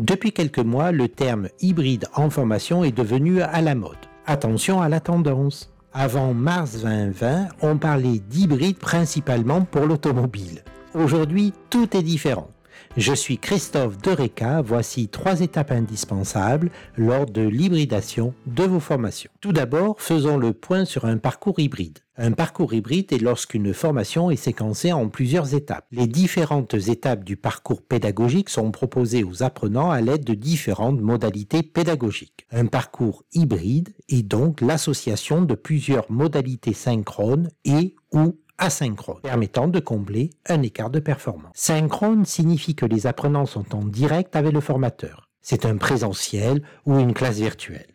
Depuis quelques mois, le terme hybride en formation est devenu à la mode. Attention à la tendance. Avant mars 2020, on parlait d'hybride principalement pour l'automobile. Aujourd'hui, tout est différent. Je suis Christophe Dereka, voici trois étapes indispensables lors de l'hybridation de vos formations. Tout d'abord, faisons le point sur un parcours hybride. Un parcours hybride est lorsqu'une formation est séquencée en plusieurs étapes. Les différentes étapes du parcours pédagogique sont proposées aux apprenants à l'aide de différentes modalités pédagogiques. Un parcours hybride est donc l'association de plusieurs modalités synchrones et ou asynchrone, permettant de combler un écart de performance. Synchrone signifie que les apprenants sont en direct avec le formateur. C'est un présentiel ou une classe virtuelle.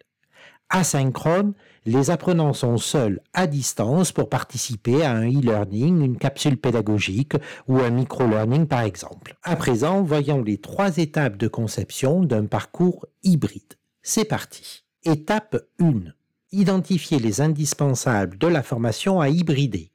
Asynchrone, les apprenants sont seuls à distance pour participer à un e-learning, une capsule pédagogique ou un micro-learning par exemple. À présent, voyons les trois étapes de conception d'un parcours hybride. C'est parti. Étape 1. Identifier les indispensables de la formation à hybrider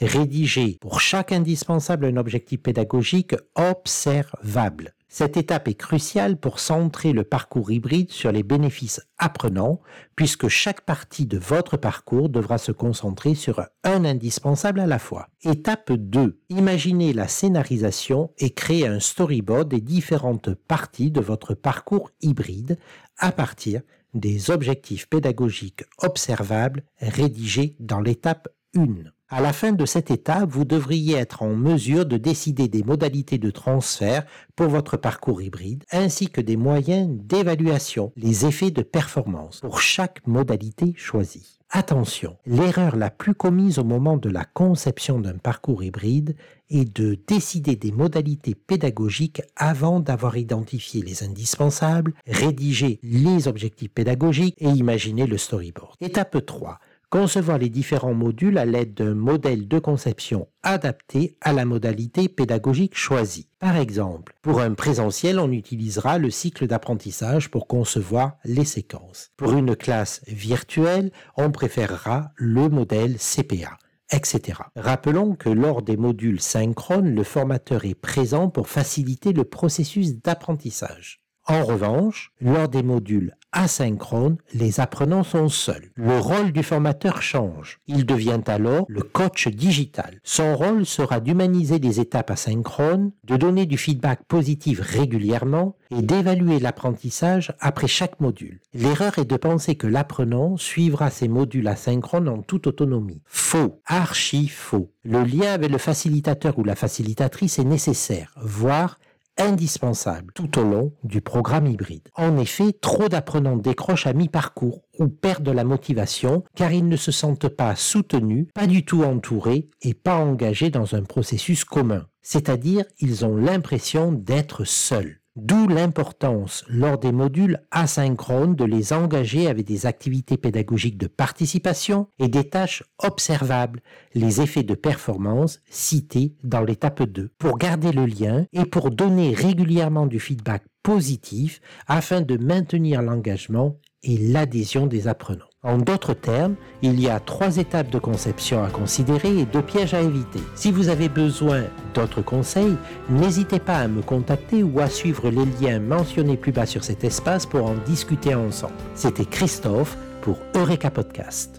rédiger pour chaque indispensable un objectif pédagogique observable. Cette étape est cruciale pour centrer le parcours hybride sur les bénéfices apprenants, puisque chaque partie de votre parcours devra se concentrer sur un indispensable à la fois. Étape 2. Imaginez la scénarisation et créer un storyboard des différentes parties de votre parcours hybride à partir des objectifs pédagogiques observables rédigés dans l'étape 1. À la fin de cette étape, vous devriez être en mesure de décider des modalités de transfert pour votre parcours hybride, ainsi que des moyens d'évaluation, les effets de performance pour chaque modalité choisie. Attention, l'erreur la plus commise au moment de la conception d'un parcours hybride est de décider des modalités pédagogiques avant d'avoir identifié les indispensables, rédigé les objectifs pédagogiques et imaginé le storyboard. Étape 3 concevoir les différents modules à l'aide d'un modèle de conception adapté à la modalité pédagogique choisie. Par exemple, pour un présentiel, on utilisera le cycle d'apprentissage pour concevoir les séquences. Pour une classe virtuelle, on préférera le modèle CPA etc. Rappelons que lors des modules synchrones, le formateur est présent pour faciliter le processus d'apprentissage. En revanche, lors des modules asynchrones, les apprenants sont seuls. Le rôle du formateur change. Il devient alors le coach digital. Son rôle sera d'humaniser les étapes asynchrones, de donner du feedback positif régulièrement et d'évaluer l'apprentissage après chaque module. L'erreur est de penser que l'apprenant suivra ces modules asynchrones en toute autonomie. Faux, archi faux. Le lien avec le facilitateur ou la facilitatrice est nécessaire, voire indispensable tout au long du programme hybride. En effet, trop d'apprenants décrochent à mi-parcours ou perdent la motivation car ils ne se sentent pas soutenus, pas du tout entourés et pas engagés dans un processus commun. C'est-à-dire, ils ont l'impression d'être seuls. D'où l'importance, lors des modules asynchrones, de les engager avec des activités pédagogiques de participation et des tâches observables, les effets de performance cités dans l'étape 2, pour garder le lien et pour donner régulièrement du feedback positif afin de maintenir l'engagement et l'adhésion des apprenants. En d'autres termes, il y a trois étapes de conception à considérer et deux pièges à éviter. Si vous avez besoin d'autres conseils, n'hésitez pas à me contacter ou à suivre les liens mentionnés plus bas sur cet espace pour en discuter ensemble. C'était Christophe pour Eureka Podcast.